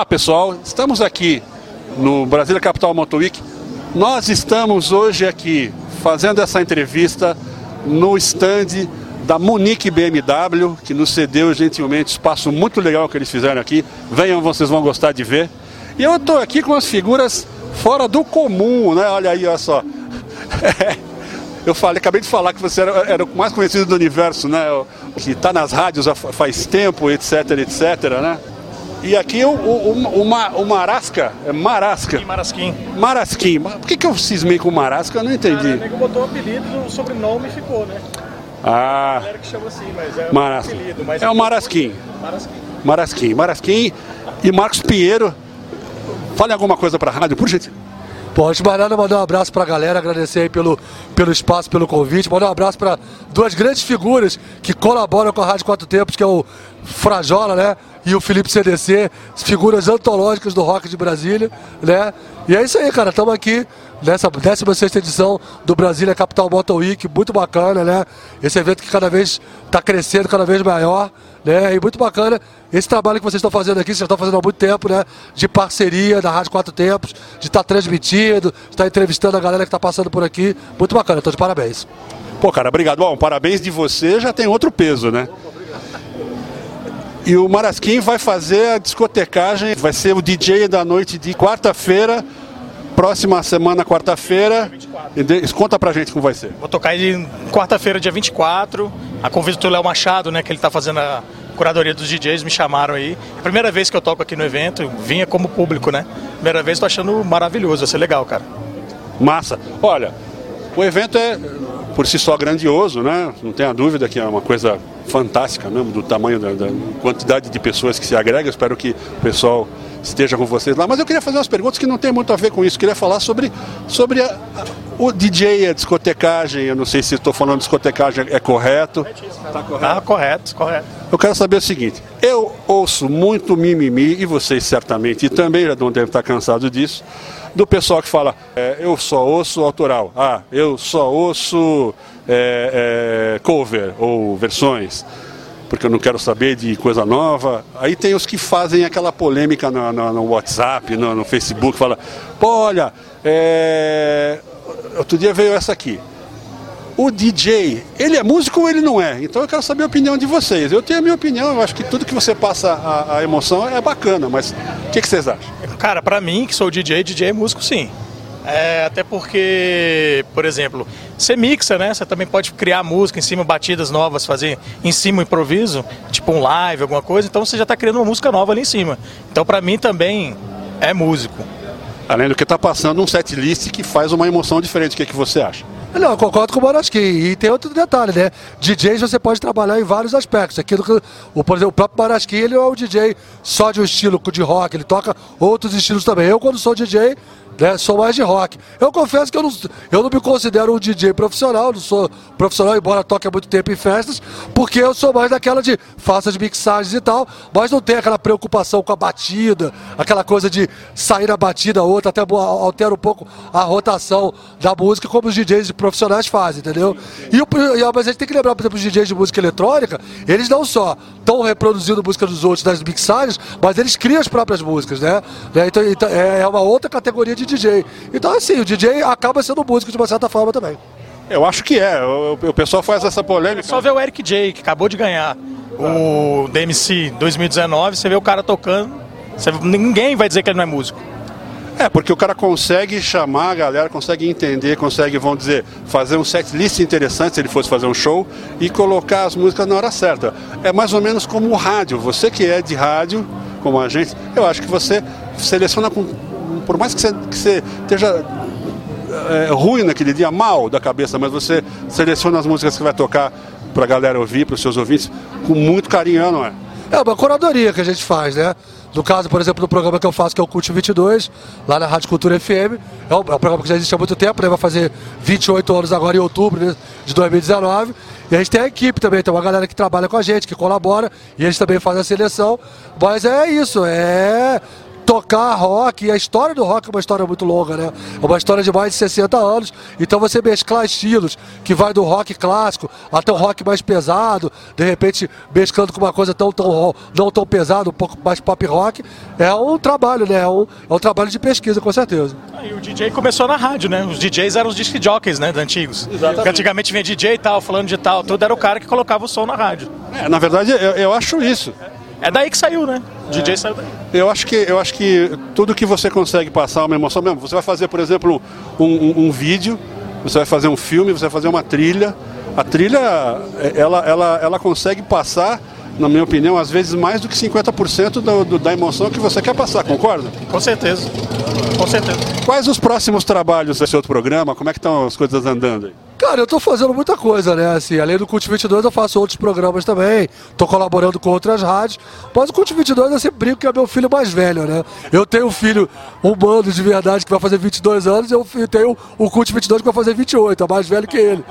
Olá pessoal, estamos aqui no Brasília Capital Motor Week. Nós estamos hoje aqui fazendo essa entrevista no stand da Munique BMW, que nos cedeu gentilmente espaço muito legal que eles fizeram aqui. Venham, vocês vão gostar de ver. E eu estou aqui com as figuras fora do comum, né? Olha aí, olha só. eu falei, acabei de falar que você era, era o mais conhecido do universo, né? Que está nas rádios faz tempo, etc, etc, né? E aqui o, o, o, o, Marasca, é Marasca. Marasquim. Marasquim. Por que, que eu cismei com Marasca? Eu não entendi. Cara, o botou o apelido, o sobrenome e ficou, né? Ah. A galera que chama assim, mas é Marasca. apelido. Mas é o Marasquim. Marasquim. Marasquim. Marasquim e Marcos Pinheiro. Fale alguma coisa para a rádio, por gentileza. Bom, antes de mais nada, mandar um abraço para a galera, agradecer aí pelo, pelo espaço, pelo convite, mandar um abraço para duas grandes figuras que colaboram com a Rádio Quatro Tempos, que é o Frajola, né? E o Felipe CDC, figuras antológicas do rock de Brasília, né? E é isso aí, cara, estamos aqui nessa 16 edição do Brasília Capital Motor Week, muito bacana, né? Esse evento que cada vez está crescendo, cada vez maior, né? E muito bacana esse trabalho que vocês estão fazendo aqui, vocês estão fazendo há muito tempo, né? De parceria da Rádio Quatro Tempos, de estar tá transmitindo, de estar tá entrevistando a galera que está passando por aqui. Muito bacana, estou de parabéns. Pô, cara, obrigado. Bom, parabéns de você já tem outro peso, né? E o Marasquim vai fazer a discotecagem, vai ser o DJ da noite de quarta-feira próxima semana, quarta-feira. Conta pra gente como vai ser. Vou tocar aí quarta-feira, dia 24. A convite do Léo Machado, né? Que ele tá fazendo a curadoria dos DJs, me chamaram aí. É a primeira vez que eu toco aqui no evento, vinha como público, né? Primeira vez, tô achando maravilhoso, vai ser legal, cara. Massa. Olha, o evento é por si só grandioso, né? Não tenha dúvida que é uma coisa fantástica mesmo, do tamanho da, da quantidade de pessoas que se agrega. Espero que o pessoal esteja com vocês lá. Mas eu queria fazer umas perguntas que não tem muito a ver com isso. Eu queria falar sobre, sobre a, a, o DJ, a discotecagem. Eu não sei se estou falando de discotecagem é correto. Está correto? Ah, correto, correto. Eu quero saber o seguinte: eu ouço muito mimimi, e vocês certamente, e também já não devem estar cansados disso, do pessoal que fala, é, eu só ouço autoral. Ah, eu só ouço é, é, cover ou versões porque eu não quero saber de coisa nova. Aí tem os que fazem aquela polêmica no, no, no WhatsApp, no, no, Facebook, fala, pô, olha, é... outro dia veio essa aqui. O DJ, ele é músico ou ele não é? Então eu quero saber a opinião de vocês. Eu tenho a minha opinião, eu acho que tudo que você passa a, a emoção é bacana, mas o que, que vocês acham? Cara, para mim, que sou DJ, DJ é músico sim. É, até porque, por exemplo, você mixa, né? Você também pode criar música em cima, batidas novas, fazer em cima um improviso, tipo um live, alguma coisa. Então você já está criando uma música nova ali em cima. Então para mim também é músico. Além do que está passando um set list que faz uma emoção diferente. O que, é que você acha? Não, concordo com o Borasquim. E tem outro detalhe, né? DJs você pode trabalhar em vários aspectos. Aqui, o, por exemplo, o próprio Borasquim, ele é um DJ só de um estilo de rock, ele toca outros estilos também. Eu, quando sou DJ, né? Sou mais de rock. Eu confesso que eu não, eu não me considero um DJ profissional, não sou profissional, embora toque há muito tempo em festas, porque eu sou mais daquela de faça de mixagens e tal, mas não tem aquela preocupação com a batida, aquela coisa de sair na batida outra, até altera um pouco a rotação da música, como os DJs profissionais fazem, entendeu? E o, mas a gente tem que lembrar, por exemplo, os DJs de música eletrônica, eles não só estão reproduzindo música dos outros nas mixagens, mas eles criam as próprias músicas, né? né? Então, então é uma outra categoria de DJ. Então, assim, o DJ acaba sendo músico de uma certa forma também. Eu acho que é. O, o pessoal faz essa polêmica. Só ver o Eric J, que acabou de ganhar o DMC 2019, você vê o cara tocando, você, ninguém vai dizer que ele não é músico. É, porque o cara consegue chamar a galera, consegue entender, consegue, vamos dizer, fazer um set list interessante se ele fosse fazer um show e colocar as músicas na hora certa. É mais ou menos como o rádio. Você que é de rádio, como a gente, eu acho que você seleciona com por mais que você, que você esteja é, ruim naquele dia, mal da cabeça, mas você seleciona as músicas que vai tocar para a galera ouvir, para os seus ouvintes, com muito carinho, não é? É uma curadoria que a gente faz, né? No caso, por exemplo, do programa que eu faço, que é o Cult 22, lá na Rádio Cultura FM, é um, é um, programa que já existe há muito tempo, né? vai fazer 28 anos agora em outubro né? de 2019. E a gente tem a equipe também, tem uma galera que trabalha com a gente, que colabora, e eles também fazem a seleção. Mas é isso, é tocar rock, e a história do rock é uma história muito longa, né? É uma história de mais de 60 anos. Então você mesclar estilos, que vai do rock clássico até o rock mais pesado, de repente mesclando com uma coisa tão, tão não tão pesada, um pouco mais pop rock, é um trabalho, né? É um, é um trabalho de pesquisa, com certeza. E o DJ começou na rádio, né? Os DJs eram os disc jockeys, né? Antigos. Exatamente. Porque antigamente vinha DJ e tal, falando de tal, tudo era o cara que colocava o som na rádio. É, na verdade, eu, eu acho isso. É daí que saiu, né? DJ saiu daí. Eu acho que eu acho que tudo que você consegue passar uma emoção mesmo. Você vai fazer, por exemplo, um, um, um vídeo, você vai fazer um filme, você vai fazer uma trilha. A trilha, ela, ela, ela consegue passar na minha opinião, às vezes mais do que 50% do, do, da emoção que você quer passar, concorda? Com certeza. Com certeza. Quais os próximos trabalhos desse outro programa? Como é que estão as coisas andando aí? Cara, eu tô fazendo muita coisa, né? Assim, além do Cult 22, eu faço outros programas também. Tô colaborando com outras rádios. Mas o Cult 22 eu sempre brinco que é meu filho mais velho, né? Eu tenho um filho humano de verdade que vai fazer 22 anos e eu tenho o Cult 22 que vai fazer 28, é mais velho que ele.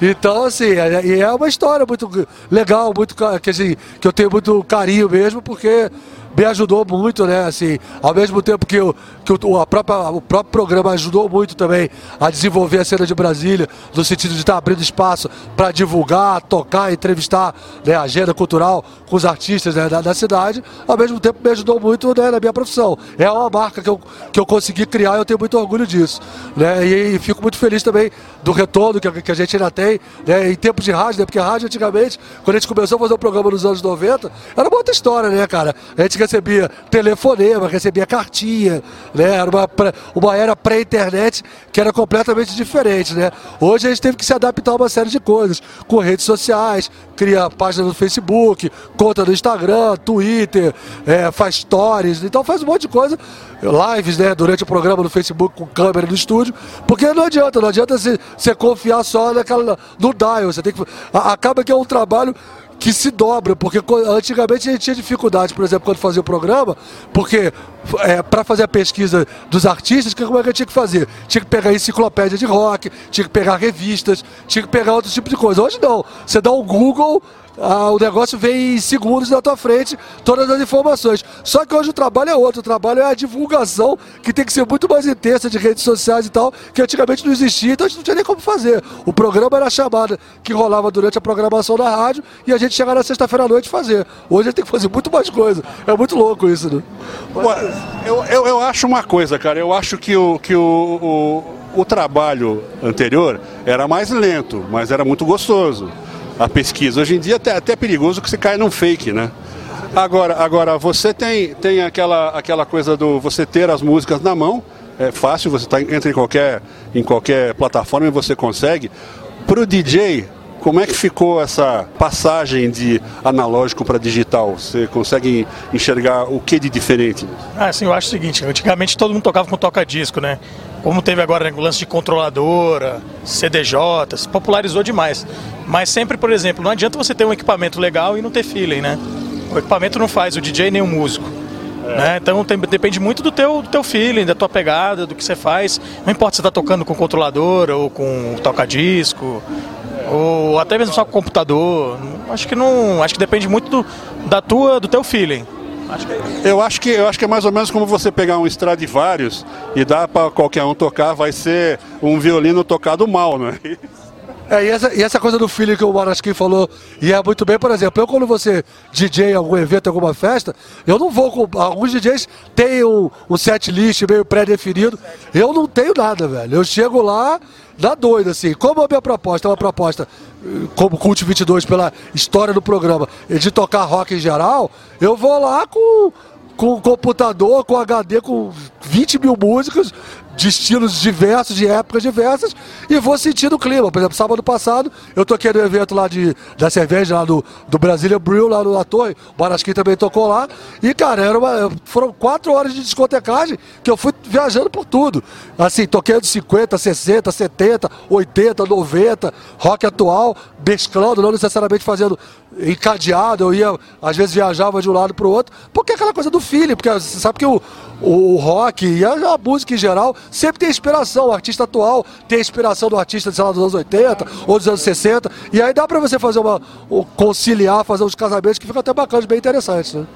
Então, assim, é, é uma história muito legal, muito que, assim, que eu tenho muito carinho mesmo, porque me ajudou muito, né? Assim, ao mesmo tempo que, eu, que o, a própria, o próprio programa ajudou muito também a desenvolver a cena de Brasília, no sentido de estar abrindo espaço para divulgar, tocar, entrevistar né, a agenda cultural com os artistas né, da, da, cidade, ao mesmo tempo me ajudou muito né, na minha profissão. É uma marca que eu, que eu consegui criar e eu tenho muito orgulho disso. Né? E, e fico muito feliz também do retorno que, que a gente ainda tem, né, em tempos de rádio, né? Porque a rádio antigamente, quando a gente começou a fazer o programa nos anos 90, era uma outra história, né, cara? A gente recebia telefonema, recebia cartinha, né? Era uma, uma era pré-internet que era completamente diferente, né? Hoje a gente teve que se adaptar a uma série de coisas, com redes sociais, cria página no Facebook, conta no Instagram, Twitter, é, faz stories, então faz um monte de coisa, lives, né, durante o programa no Facebook com câmera no estúdio, porque não adianta, não adianta você confiar só naquela, no dial, você tem que, acaba que é um trabalho que se dobra, porque antigamente a gente tinha dificuldade, por exemplo, quando fazia o programa, porque é, para fazer a pesquisa dos artistas, como é que eu tinha que fazer? Tinha que pegar enciclopédia de rock, tinha que pegar revistas, tinha que pegar outro tipo de coisa. Hoje não, você dá um Google ah, o negócio vem em segundos na tua frente, todas as informações. Só que hoje o trabalho é outro, o trabalho é a divulgação, que tem que ser muito mais intensa de redes sociais e tal, que antigamente não existia, então a gente não tinha nem como fazer. O programa era a chamada que rolava durante a programação da rádio e a gente chegava na sexta-feira à noite fazer. Hoje gente tem que fazer muito mais coisa. É muito louco isso, né? Eu, eu, eu acho uma coisa, cara, eu acho que o, que o, o, o trabalho anterior era mais lento, mas era muito gostoso a pesquisa. Hoje em dia até, até é perigoso que você caia num fake, né? Agora, agora você tem, tem aquela, aquela coisa do você ter as músicas na mão, é fácil, você tá, entra em qualquer, em qualquer plataforma e você consegue. Para o DJ, como é que ficou essa passagem de analógico para digital? Você consegue enxergar o que de diferente? Ah, sim, eu acho o seguinte, antigamente todo mundo tocava com toca-disco, né? Como teve agora né, o lance de controladora, CDJ, se popularizou demais. Mas sempre, por exemplo, não adianta você ter um equipamento legal e não ter feeling, né? O equipamento não faz o DJ nem o músico. É. Né? Então tem, depende muito do teu, do teu feeling, da tua pegada, do que você faz. Não importa se você está tocando com controladora ou com toca-disco, ou até mesmo só com computador. Acho que não. Acho que depende muito do, da tua, do teu feeling. Acho que é eu, acho que, eu acho que é mais ou menos como você pegar um Stradivarius e dar para qualquer um tocar, vai ser um violino tocado mal, não é? É, e essa, e essa coisa do filho que o Marasquim falou, e é muito bem, por exemplo, eu quando você DJ em algum evento, alguma festa, eu não vou com. Alguns DJs têm um, um set list meio pré-definido. Eu não tenho nada, velho. Eu chego lá, dá doido, assim. Como a minha proposta é uma proposta, eh, como Cult 22, pela história do programa, de tocar rock em geral, eu vou lá com com computador, com HD, com 20 mil músicas, de estilos diversos, de épocas diversas, e vou sentindo o clima. Por exemplo, sábado passado, eu toquei no evento lá de, da cerveja, lá do, do Brasília Brew, lá no, na torre, o Barasquim também tocou lá, e cara, era uma, foram quatro horas de discotecagem que eu fui viajando por tudo. Assim, toquei de 50, 60, 70, 80, 90, rock atual, mesclando, não necessariamente fazendo encadeado, eu ia, às vezes viajava de um lado para o outro, porque é aquela coisa do feeling, porque você sabe que o, o rock e a, a, música em geral sempre tem inspiração. O artista atual tem inspiração do artista, sei lá, dos anos 80 ou dos anos 60. E aí dá para você fazer uma. conciliar, fazer uns casamentos que ficam até bacanas, bem interessantes, né?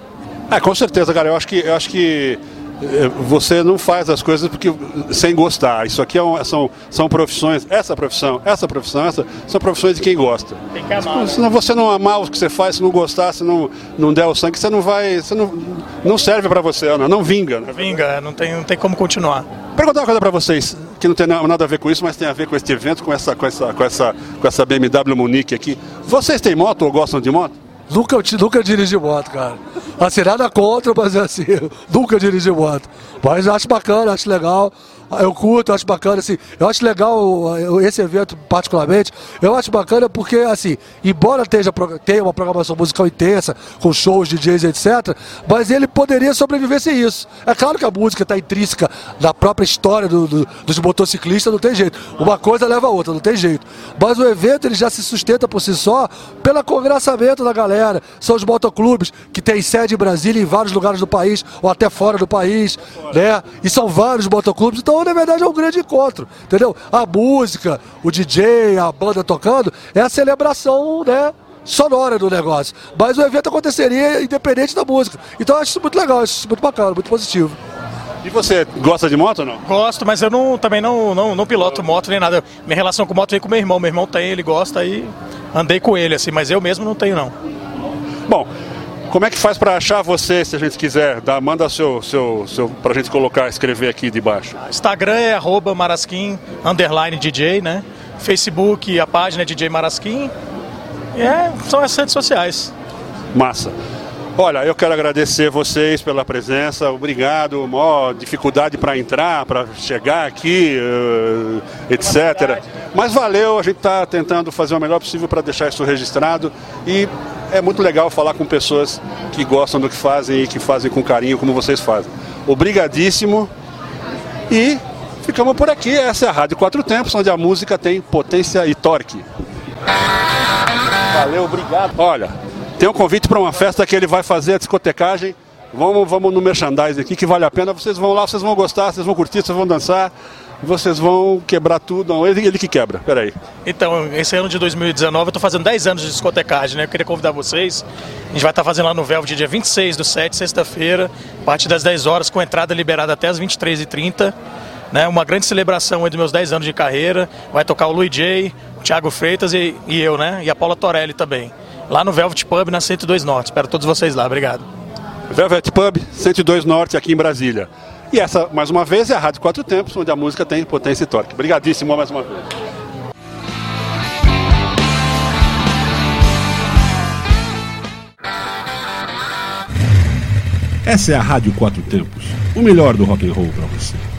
É, com certeza, cara. Eu acho que. Eu acho que você não faz as coisas porque sem gostar. Isso aqui é um, são, são profissões, essa profissão, essa profissão, essa são profissões de quem gosta. Tem que amar. Se não, você não amar o que você faz, se não gostar, se não, não der o sangue, você não vai. Você não, não serve para você, não, não vinga. Né? Vinga, não tem, não tem como continuar. Perguntar uma coisa para vocês, que não tem nada a ver com isso, mas tem a ver com este evento, com essa, com essa, com essa, com essa BMW Munique aqui. Vocês têm moto ou gostam de moto? Nunca, nunca dirigi moto, cara. Assim, nada contra, mas assim, nunca dirigi moto. Mas acho bacana, acho legal. Eu curto, acho bacana, assim, eu acho legal esse evento particularmente, eu acho bacana porque, assim, embora tenha, tenha uma programação musical intensa, com shows, DJs, etc., mas ele poderia sobreviver sem isso. É claro que a música está intrínseca na própria história do, do, dos motociclistas, não tem jeito. Uma coisa leva a outra, não tem jeito. Mas o evento ele já se sustenta por si só pelo congraçamento da galera. São os motoclubes que têm sede em Brasília, em vários lugares do país, ou até fora do país, né? E são vários motoclubes, então então, na verdade, é um grande encontro, entendeu? A música, o DJ, a banda tocando, é a celebração, né? sonora do negócio. Mas o evento aconteceria independente da música. Então eu acho isso muito legal, acho isso muito bacana, muito positivo. E você gosta de moto ou não? Gosto, mas eu não, também não, não, não piloto moto nem nada. Minha relação com moto vem com meu irmão. Meu irmão tem, ele gosta e andei com ele, assim, mas eu mesmo não tenho não. Bom, como é que faz para achar você, se a gente quiser? Dá, manda seu, seu, seu para a gente colocar, escrever aqui debaixo. Instagram é arroba marasquim, underline DJ, né? Facebook, a página é DJ Marasquim. É, são as redes sociais. Massa. Olha, eu quero agradecer vocês pela presença, obrigado. Mó dificuldade para entrar, para chegar aqui, uh, etc. Mas valeu, a gente está tentando fazer o melhor possível para deixar isso registrado e é muito legal falar com pessoas que gostam do que fazem e que fazem com carinho como vocês fazem. Obrigadíssimo e ficamos por aqui. Essa é a Rádio Quatro Tempos, onde a música tem potência e torque. Valeu, obrigado. Olha, tem um convite para uma festa que ele vai fazer a discotecagem. Vamos, vamos no merchandising aqui que vale a pena. Vocês vão lá, vocês vão gostar, vocês vão curtir, vocês vão dançar vocês vão quebrar tudo. Não, ele, ele que quebra, peraí. Então, esse ano de 2019 eu estou fazendo 10 anos de discotecagem, né? Eu queria convidar vocês. A gente vai estar tá fazendo lá no Velvet dia 26 do 7, sexta-feira, a partir das 10 horas, com entrada liberada até as 23h30. Né? Uma grande celebração dos meus 10 anos de carreira. Vai tocar o Luiz J, o Thiago Freitas e, e eu, né? E a Paula Torelli também. Lá no Velvet Pub, na 102 Norte. Espero todos vocês lá. Obrigado. Velvet Pub, 102 Norte, aqui em Brasília. E essa, mais uma vez, é a Rádio Quatro Tempos, onde a música tem potência e torque. Obrigadíssimo mais uma vez. Essa é a Rádio Quatro Tempos, o melhor do rock and roll para você.